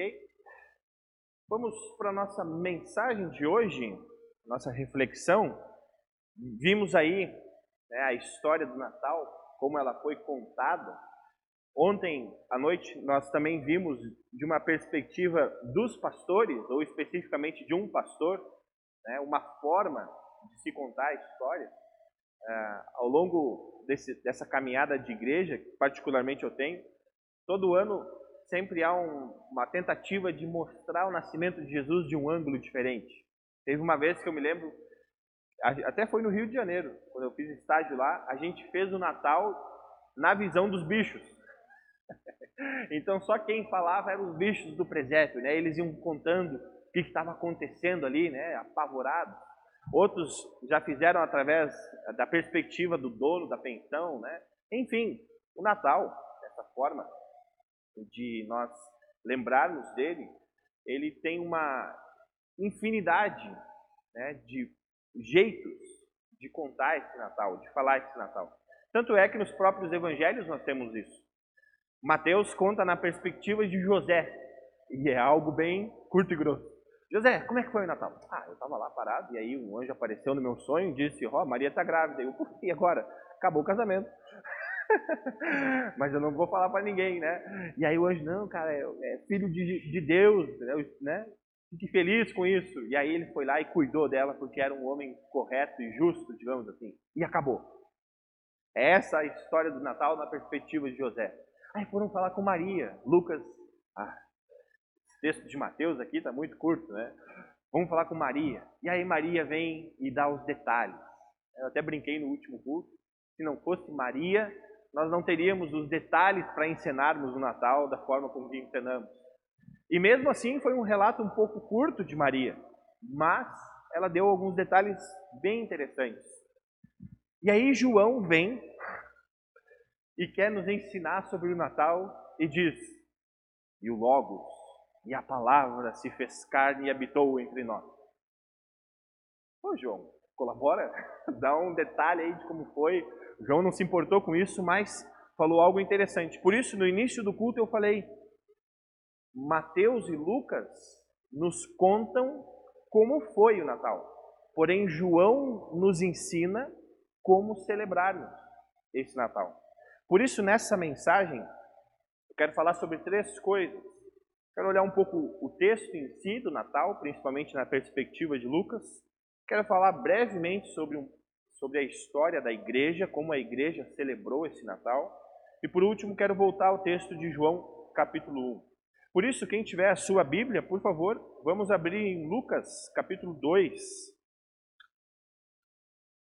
Ok? Vamos para a nossa mensagem de hoje, nossa reflexão. Vimos aí né, a história do Natal, como ela foi contada. Ontem à noite nós também vimos de uma perspectiva dos pastores, ou especificamente de um pastor, né, uma forma de se contar a história. Uh, ao longo desse, dessa caminhada de igreja, particularmente eu tenho, todo ano sempre há um, uma tentativa de mostrar o nascimento de Jesus de um ângulo diferente. Teve uma vez que eu me lembro, até foi no Rio de Janeiro, quando eu fiz estágio lá, a gente fez o Natal na visão dos bichos. então só quem falava eram os bichos do presépio, né? Eles iam contando o que estava acontecendo ali, né? Apavorados. Outros já fizeram através da perspectiva do dono da pensão, né? Enfim, o Natal, dessa forma, de nós lembrarmos dele, ele tem uma infinidade né, de jeitos de contar esse Natal, de falar esse Natal. Tanto é que nos próprios evangelhos nós temos isso. Mateus conta na perspectiva de José, e é algo bem curto e grosso. José, como é que foi o Natal? Ah, eu estava lá parado, e aí um anjo apareceu no meu sonho e disse, ó, oh, Maria está grávida. Eu, e agora? Acabou o casamento. Mas eu não vou falar para ninguém, né? E aí o anjo, não, cara, é, é filho de, de Deus, né? Fique feliz com isso. E aí ele foi lá e cuidou dela porque era um homem correto e justo, digamos assim. E acabou. É essa a história do Natal na perspectiva de José. Aí foram falar com Maria. Lucas, ah, texto de Mateus aqui está muito curto, né? Vamos falar com Maria. E aí Maria vem e dá os detalhes. Eu até brinquei no último culto. Se não fosse Maria, nós não teríamos os detalhes para encenarmos o Natal da forma como encenamos. E mesmo assim foi um relato um pouco curto de Maria, mas ela deu alguns detalhes bem interessantes. E aí João vem e quer nos ensinar sobre o Natal e diz: E o Logos, e a palavra se fez carne e habitou entre nós. Ô João, colabora, dá um detalhe aí de como foi João não se importou com isso, mas falou algo interessante. Por isso, no início do culto, eu falei: Mateus e Lucas nos contam como foi o Natal. Porém, João nos ensina como celebrarmos esse Natal. Por isso, nessa mensagem, eu quero falar sobre três coisas. Quero olhar um pouco o texto em si do Natal, principalmente na perspectiva de Lucas. Quero falar brevemente sobre um sobre a história da igreja, como a igreja celebrou esse Natal. E por último, quero voltar ao texto de João, capítulo 1. Por isso, quem tiver a sua Bíblia, por favor, vamos abrir em Lucas, capítulo 2.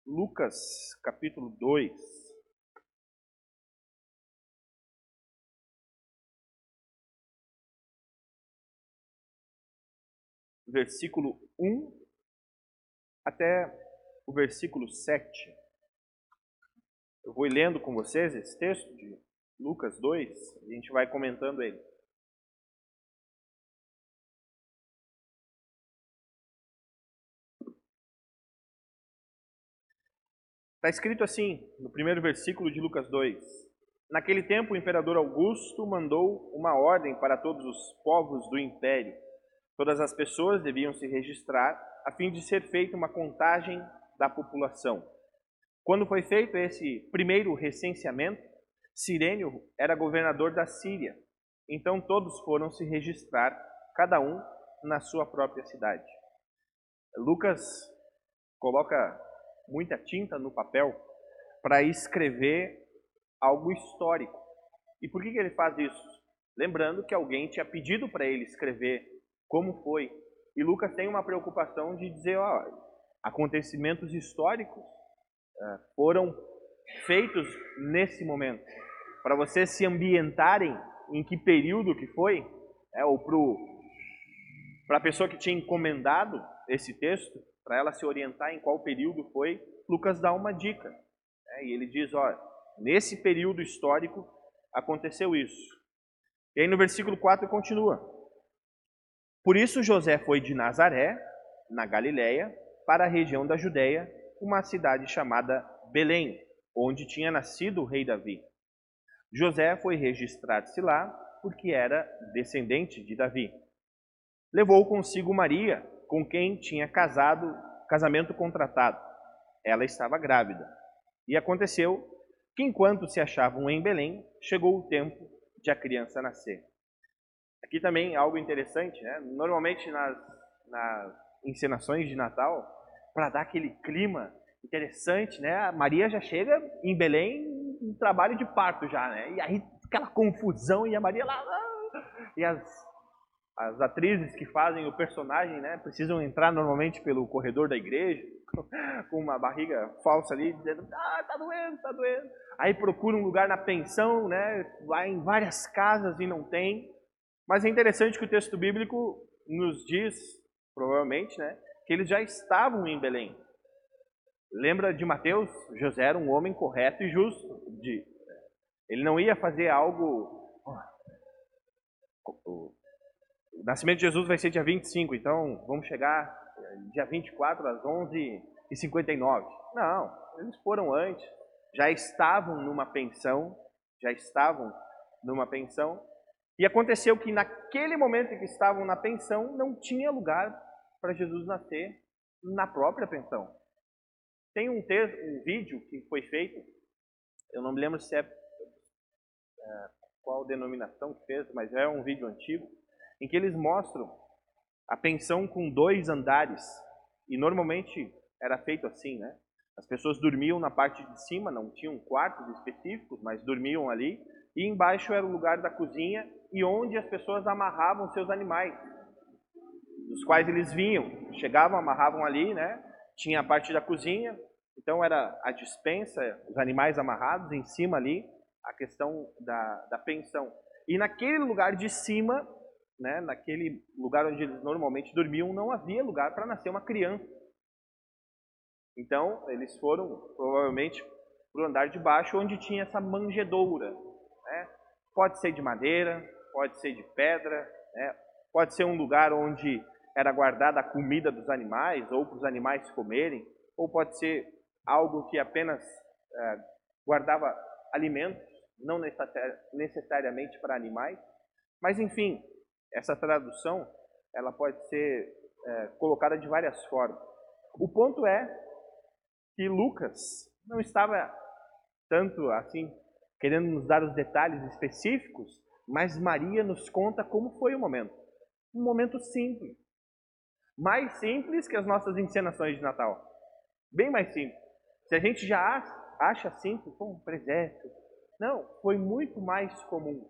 Lucas, capítulo 2. Versículo 1 até o versículo 7. Eu vou lendo com vocês esse texto de Lucas 2, a gente vai comentando ele. Está escrito assim, no primeiro versículo de Lucas 2: Naquele tempo, o imperador Augusto mandou uma ordem para todos os povos do império. Todas as pessoas deviam se registrar a fim de ser feita uma contagem da população. Quando foi feito esse primeiro recenseamento, Sirênio era governador da Síria. Então todos foram se registrar, cada um na sua própria cidade. Lucas coloca muita tinta no papel para escrever algo histórico. E por que, que ele faz isso? Lembrando que alguém tinha pedido para ele escrever como foi. E Lucas tem uma preocupação de dizer, ó, acontecimentos históricos uh, foram feitos nesse momento. Para vocês se ambientarem em que período que foi, é, ou para a pessoa que tinha encomendado esse texto, para ela se orientar em qual período foi, Lucas dá uma dica. É, e ele diz, ó, nesse período histórico aconteceu isso. E aí no versículo 4 continua. Por isso José foi de Nazaré, na Galiléia, para a região da Judéia, uma cidade chamada Belém, onde tinha nascido o rei Davi. José foi registrar-se lá porque era descendente de Davi. Levou consigo Maria, com quem tinha casado, casamento contratado. Ela estava grávida. E aconteceu que enquanto se achavam em Belém, chegou o tempo de a criança nascer. Aqui também algo interessante, né? Normalmente nas, nas encenações de Natal, para dar aquele clima interessante, né? A Maria já chega em Belém em trabalho de parto já, né? E aí aquela confusão e a Maria lá, e as as atrizes que fazem o personagem, né, precisam entrar normalmente pelo corredor da igreja com uma barriga falsa ali, dizendo, ah, tá doendo, tá doendo. Aí procura um lugar na pensão, né, vai em várias casas e não tem. Mas é interessante que o texto bíblico nos diz, provavelmente, né, que eles já estavam em Belém. Lembra de Mateus? José era um homem correto e justo. De, ele não ia fazer algo. O nascimento de Jesus vai ser dia 25, então vamos chegar eh, dia 24 às 11h59. Não, eles foram antes, já estavam numa pensão, já estavam numa pensão. E aconteceu que naquele momento em que estavam na pensão, não tinha lugar para Jesus nascer na própria pensão. Tem um, texto, um vídeo que foi feito, eu não me lembro se é, é qual denominação que fez, mas é um vídeo antigo, em que eles mostram a pensão com dois andares. E normalmente era feito assim, né? As pessoas dormiam na parte de cima, não tinham quartos específicos, mas dormiam ali. E embaixo era o lugar da cozinha e onde as pessoas amarravam seus animais, dos quais eles vinham. Chegavam, amarravam ali, né? Tinha a parte da cozinha, então era a dispensa, os animais amarrados, em cima ali, a questão da, da pensão. E naquele lugar de cima, né, naquele lugar onde eles normalmente dormiam, não havia lugar para nascer uma criança. Então, eles foram, provavelmente, para o andar de baixo, onde tinha essa manjedoura. Né? Pode ser de madeira, pode ser de pedra, né? pode ser um lugar onde era guardada a comida dos animais, ou para os animais comerem, ou pode ser algo que apenas é, guardava alimentos, não necessariamente para animais. Mas, enfim, essa tradução ela pode ser é, colocada de várias formas. O ponto é que Lucas não estava tanto assim querendo nos dar os detalhes específicos, mas Maria nos conta como foi o momento. Um momento simples. Mais simples que as nossas encenações de Natal. Bem mais simples. Se a gente já acha simples, pô, um presépio. Não, foi muito mais comum.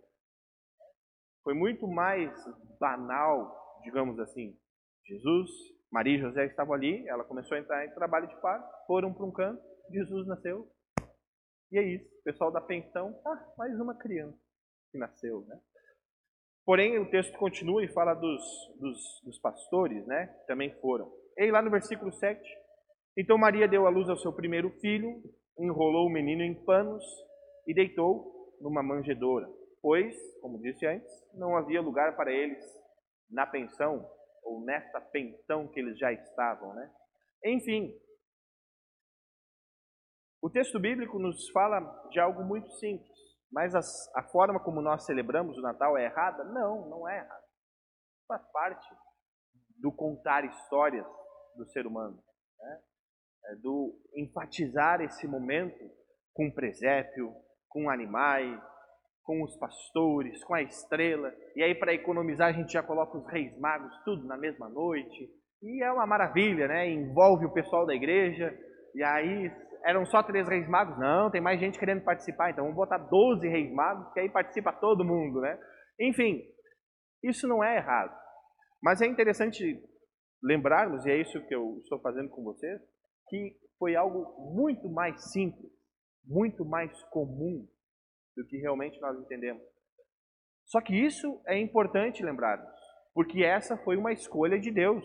Foi muito mais banal, digamos assim. Jesus, Maria e José estavam ali, ela começou a entrar em trabalho de parto, foram para um canto, Jesus nasceu. E é isso. O pessoal da pensão, ah, mais uma criança que nasceu, né? Porém, o texto continua e fala dos, dos, dos pastores, né? Também foram. E lá no versículo 7, então Maria deu à luz ao seu primeiro filho, enrolou o menino em panos e deitou numa manjedoura, pois, como disse antes, não havia lugar para eles na pensão ou nessa pensão que eles já estavam, né? Enfim, o texto bíblico nos fala de algo muito simples, mas as, a forma como nós celebramos o Natal é errada? Não, não é errada. Faz parte do contar histórias do ser humano. Né? É, do enfatizar esse momento com o presépio, com animais, com os pastores, com a estrela. E aí, para economizar, a gente já coloca os reis magos tudo na mesma noite. E é uma maravilha, né? Envolve o pessoal da igreja. E aí, eram só três reis magos? Não, tem mais gente querendo participar. Então, vamos botar 12 reis magos, que aí participa todo mundo, né? Enfim, isso não é errado. Mas é interessante lembrarmos, e é isso que eu estou fazendo com vocês, que foi algo muito mais simples, muito mais comum do que realmente nós entendemos. Só que isso é importante lembrarmos, porque essa foi uma escolha de Deus.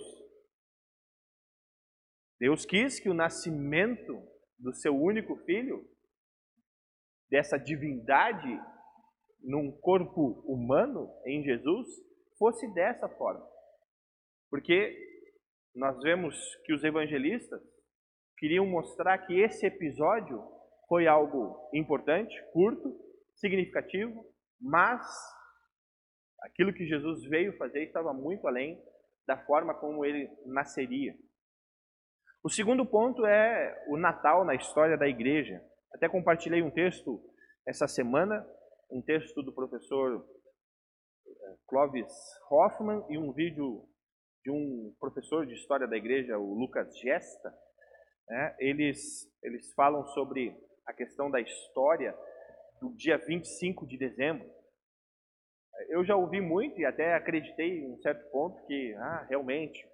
Deus quis que o nascimento do seu único filho, dessa divindade num corpo humano em Jesus, fosse dessa forma. Porque nós vemos que os evangelistas queriam mostrar que esse episódio foi algo importante, curto, significativo, mas Aquilo que Jesus veio fazer estava muito além da forma como ele nasceria. O segundo ponto é o Natal na história da igreja. Até compartilhei um texto essa semana, um texto do professor eh, Clovis Hoffman e um vídeo de um professor de história da igreja, o Lucas Gesta. Né? Eles, eles falam sobre a questão da história do dia 25 de dezembro. Eu já ouvi muito e até acreditei em um certo ponto que, ah, realmente,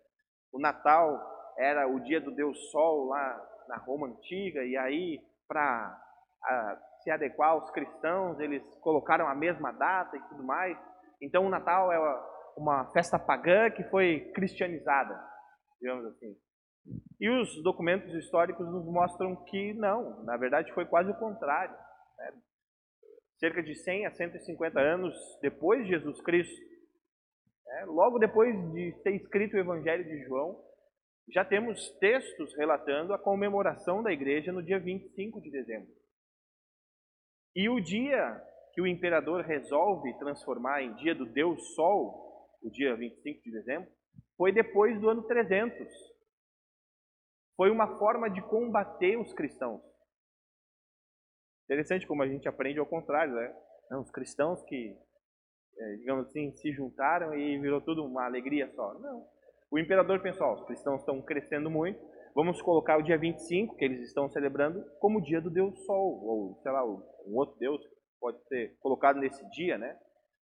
o Natal era o dia do Deus Sol lá na Roma Antiga, e aí, para se adequar aos cristãos, eles colocaram a mesma data e tudo mais. Então, o Natal é uma festa pagã que foi cristianizada, digamos assim. E os documentos históricos nos mostram que não, na verdade foi quase o contrário. Né? Cerca de 100 a 150 anos depois de Jesus Cristo, né? logo depois de ter escrito o Evangelho de João, já temos textos relatando a comemoração da igreja no dia 25 de dezembro. E o dia que o imperador resolve transformar em dia do Deus Sol, o dia 25 de dezembro, foi depois do ano 300. Foi uma forma de combater os cristãos. Interessante como a gente aprende ao contrário, né? os cristãos que, é, digamos assim, se juntaram e virou tudo uma alegria só. Não. O imperador pensou, os cristãos estão crescendo muito, vamos colocar o dia 25, que eles estão celebrando, como o dia do Deus Sol, ou sei lá, um outro Deus pode ser colocado nesse dia, né?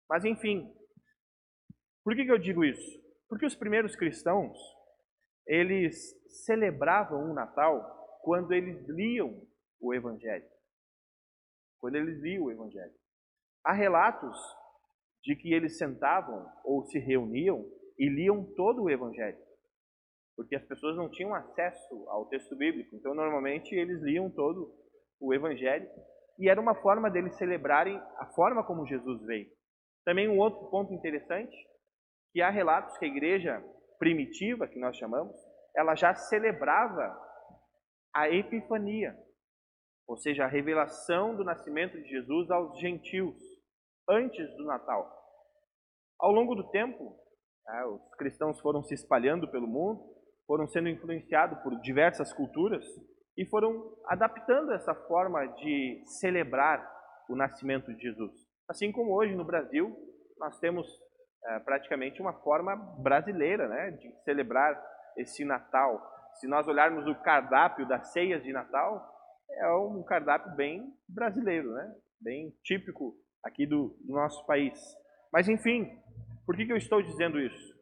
Mas enfim, por que, que eu digo isso? Porque os primeiros cristãos, eles celebravam o Natal quando eles liam o Evangelho. Quando eles liam o Evangelho. Há relatos de que eles sentavam ou se reuniam e liam todo o Evangelho. Porque as pessoas não tinham acesso ao texto bíblico, então normalmente eles liam todo o Evangelho e era uma forma deles celebrarem a forma como Jesus veio. Também um outro ponto interessante, que há relatos que a igreja primitiva, que nós chamamos, ela já celebrava a Epifania, ou seja, a revelação do nascimento de Jesus aos gentios, antes do Natal. Ao longo do tempo, né, os cristãos foram se espalhando pelo mundo, foram sendo influenciados por diversas culturas e foram adaptando essa forma de celebrar o nascimento de Jesus. Assim como hoje no Brasil, nós temos é, praticamente uma forma brasileira né, de celebrar esse Natal. Se nós olharmos o cardápio das ceias de Natal, é um cardápio bem brasileiro, né? bem típico aqui do, do nosso país. Mas enfim, por que, que eu estou dizendo isso?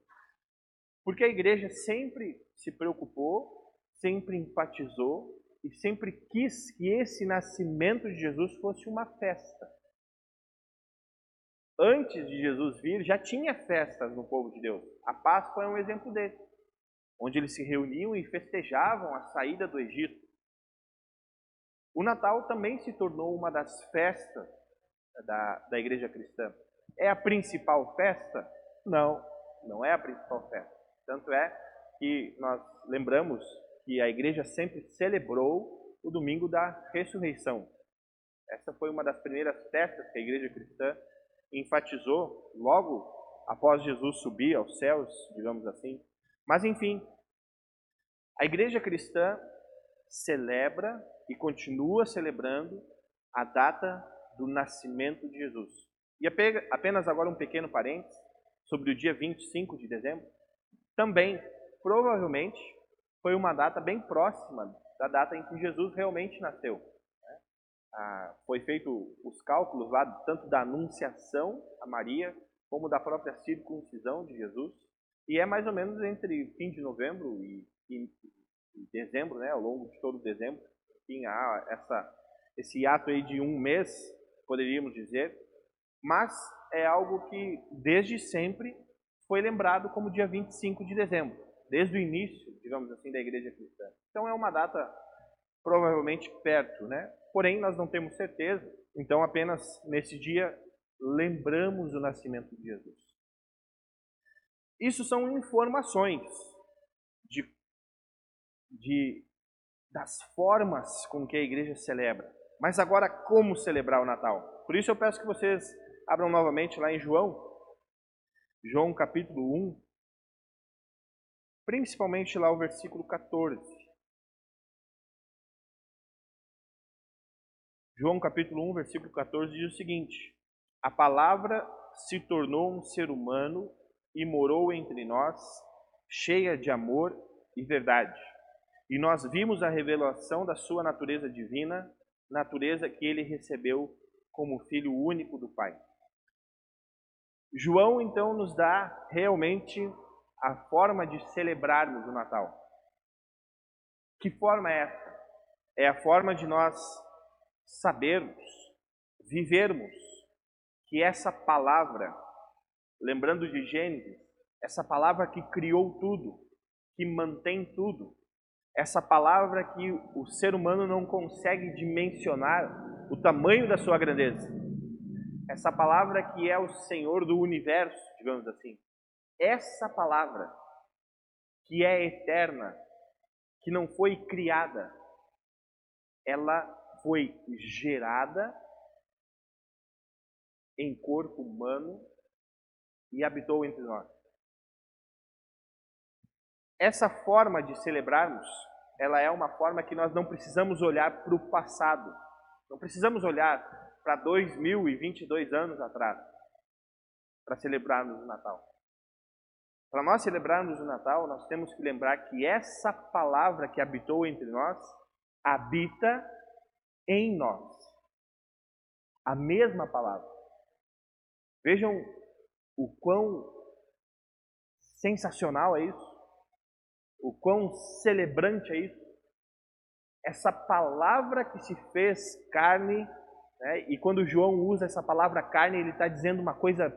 Porque a igreja sempre se preocupou, sempre enfatizou e sempre quis que esse nascimento de Jesus fosse uma festa. Antes de Jesus vir, já tinha festas no povo de Deus. A Páscoa é um exemplo desse, onde eles se reuniam e festejavam a saída do Egito. O Natal também se tornou uma das festas da, da igreja cristã. É a principal festa? Não, não é a principal festa. Tanto é que nós lembramos que a igreja sempre celebrou o domingo da ressurreição. Essa foi uma das primeiras festas que a igreja cristã enfatizou logo após Jesus subir aos céus, digamos assim. Mas enfim, a igreja cristã celebra e continua celebrando a data do nascimento de Jesus. E apenas agora um pequeno parênteses sobre o dia 25 de dezembro. Também, provavelmente, foi uma data bem próxima da data em que Jesus realmente nasceu. Né? Ah, foi feito os cálculos lá, tanto da anunciação a Maria, como da própria circuncisão de Jesus. E é mais ou menos entre fim de novembro e, e, e dezembro, né, ao longo de todo dezembro, enfim, há essa, esse ato aí de um mês, poderíamos dizer, mas é algo que desde sempre foi lembrado como dia 25 de dezembro, desde o início, digamos assim, da igreja cristã. Então é uma data provavelmente perto, né? Porém, nós não temos certeza, então apenas nesse dia lembramos o nascimento de Jesus. Isso são informações de, de das formas com que a igreja celebra. Mas agora, como celebrar o Natal? Por isso eu peço que vocês abram novamente lá em João, João capítulo 1, principalmente lá o versículo 14. João capítulo 1, versículo 14 diz o seguinte: A palavra se tornou um ser humano e morou entre nós, cheia de amor e verdade. E nós vimos a revelação da sua natureza divina, natureza que ele recebeu como filho único do Pai. João então nos dá realmente a forma de celebrarmos o Natal. Que forma é essa? É a forma de nós sabermos, vivermos que essa palavra, lembrando de Gênesis, essa palavra que criou tudo, que mantém tudo, essa palavra que o ser humano não consegue dimensionar o tamanho da sua grandeza essa palavra que é o Senhor do universo, digamos assim, essa palavra que é eterna, que não foi criada, ela foi gerada em corpo humano e habitou entre nós. Essa forma de celebrarmos, ela é uma forma que nós não precisamos olhar para o passado. Não precisamos olhar para 2022 anos atrás, para celebrarmos o Natal. Para nós celebrarmos o Natal, nós temos que lembrar que essa palavra que habitou entre nós habita em nós. A mesma palavra. Vejam o quão sensacional é isso, o quão celebrante é isso. Essa palavra que se fez carne né? E quando João usa essa palavra carne, ele está dizendo uma coisa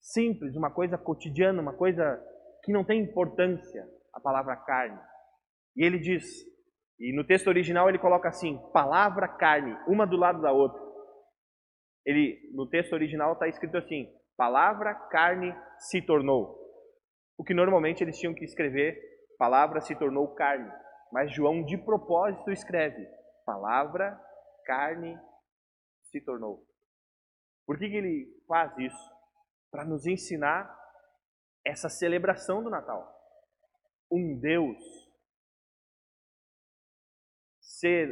simples, uma coisa cotidiana, uma coisa que não tem importância, a palavra carne. E ele diz, e no texto original ele coloca assim, palavra carne, uma do lado da outra. Ele, no texto original está escrito assim, palavra carne se tornou. O que normalmente eles tinham que escrever, palavra se tornou carne. Mas João de propósito escreve, palavra carne se tornou. Por que, que ele faz isso? Para nos ensinar essa celebração do Natal. Um Deus ser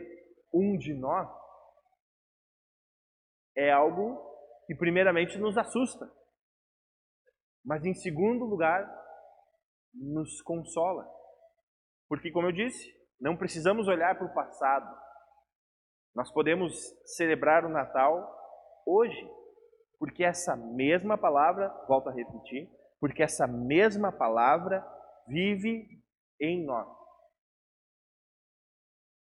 um de nós é algo que, primeiramente, nos assusta, mas, em segundo lugar, nos consola. Porque, como eu disse, não precisamos olhar para o passado, nós podemos celebrar o Natal hoje, porque essa mesma palavra, volto a repetir, porque essa mesma palavra vive em nós.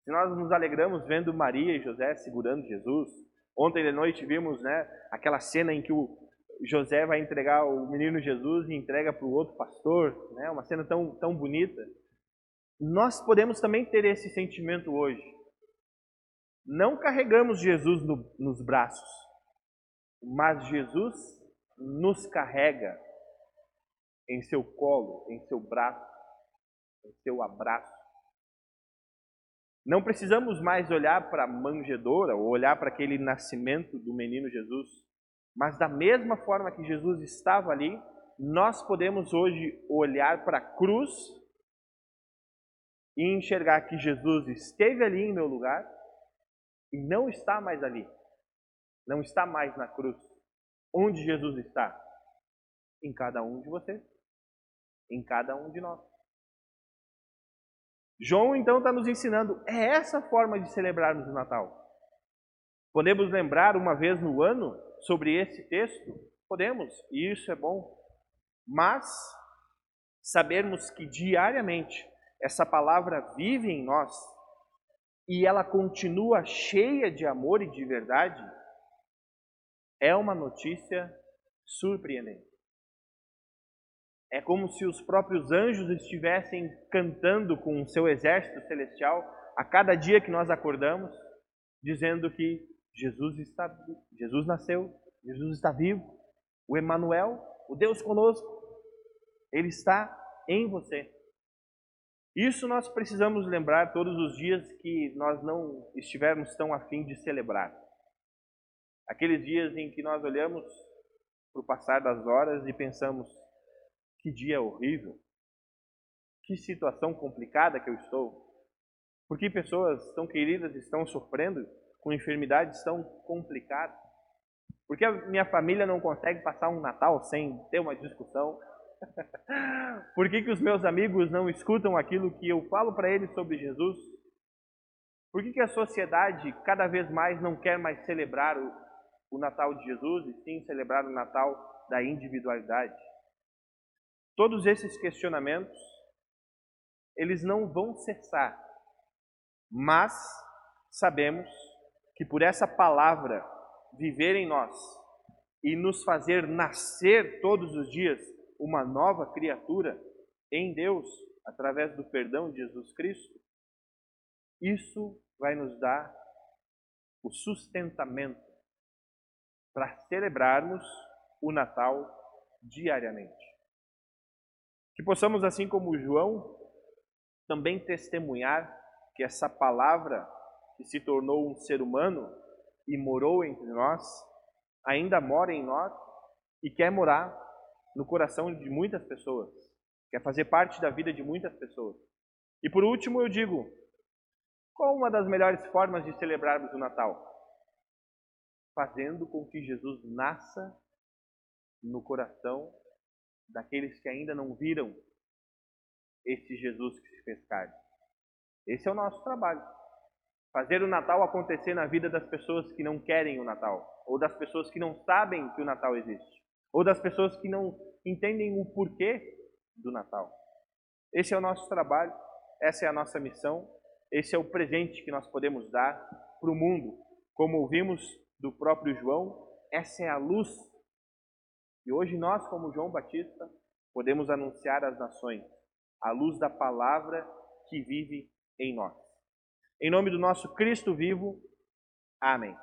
Se nós nos alegramos vendo Maria e José segurando Jesus, ontem de noite vimos né, aquela cena em que o José vai entregar o menino Jesus e entrega para o outro pastor, né, uma cena tão, tão bonita. Nós podemos também ter esse sentimento hoje não carregamos Jesus no, nos braços, mas Jesus nos carrega em seu colo, em seu braço, em seu abraço. Não precisamos mais olhar para a manjedoura ou olhar para aquele nascimento do menino Jesus, mas da mesma forma que Jesus estava ali, nós podemos hoje olhar para a cruz e enxergar que Jesus esteve ali em meu lugar e não está mais ali. Não está mais na cruz. Onde Jesus está? Em cada um de vocês. Em cada um de nós. João então está nos ensinando, é essa forma de celebrarmos o Natal. Podemos lembrar uma vez no ano sobre esse texto? Podemos, e isso é bom. Mas sabermos que diariamente essa palavra vive em nós e ela continua cheia de amor e de verdade, é uma notícia surpreendente. É como se os próprios anjos estivessem cantando com o seu exército celestial a cada dia que nós acordamos, dizendo que Jesus está Jesus nasceu, Jesus está vivo, o Emanuel, o Deus conosco, ele está em você. Isso nós precisamos lembrar todos os dias que nós não estivermos tão afim de celebrar. Aqueles dias em que nós olhamos por passar das horas e pensamos: que dia horrível, que situação complicada que eu estou. Por que pessoas tão queridas estão sofrendo com enfermidades tão complicadas? Por que a minha família não consegue passar um Natal sem ter uma discussão? Por que, que os meus amigos não escutam aquilo que eu falo para eles sobre Jesus? Por que, que a sociedade cada vez mais não quer mais celebrar o, o Natal de Jesus e sim celebrar o Natal da individualidade? Todos esses questionamentos, eles não vão cessar, mas sabemos que por essa palavra viver em nós e nos fazer nascer todos os dias uma nova criatura em Deus, através do perdão de Jesus Cristo, isso vai nos dar o sustentamento para celebrarmos o Natal diariamente. Que possamos, assim como João, também testemunhar que essa palavra que se tornou um ser humano e morou entre nós, ainda mora em nós e quer morar no coração de muitas pessoas, quer fazer parte da vida de muitas pessoas. E por último, eu digo: qual uma das melhores formas de celebrarmos o Natal? Fazendo com que Jesus nasça no coração daqueles que ainda não viram esse Jesus que se fez carne. Esse é o nosso trabalho. Fazer o Natal acontecer na vida das pessoas que não querem o Natal, ou das pessoas que não sabem que o Natal existe, ou das pessoas que não entendem o porquê do Natal. Esse é o nosso trabalho, essa é a nossa missão, esse é o presente que nós podemos dar para o mundo. Como ouvimos do próprio João, essa é a luz. E hoje nós, como João Batista, podemos anunciar às nações a luz da palavra que vive em nós. Em nome do nosso Cristo vivo, amém.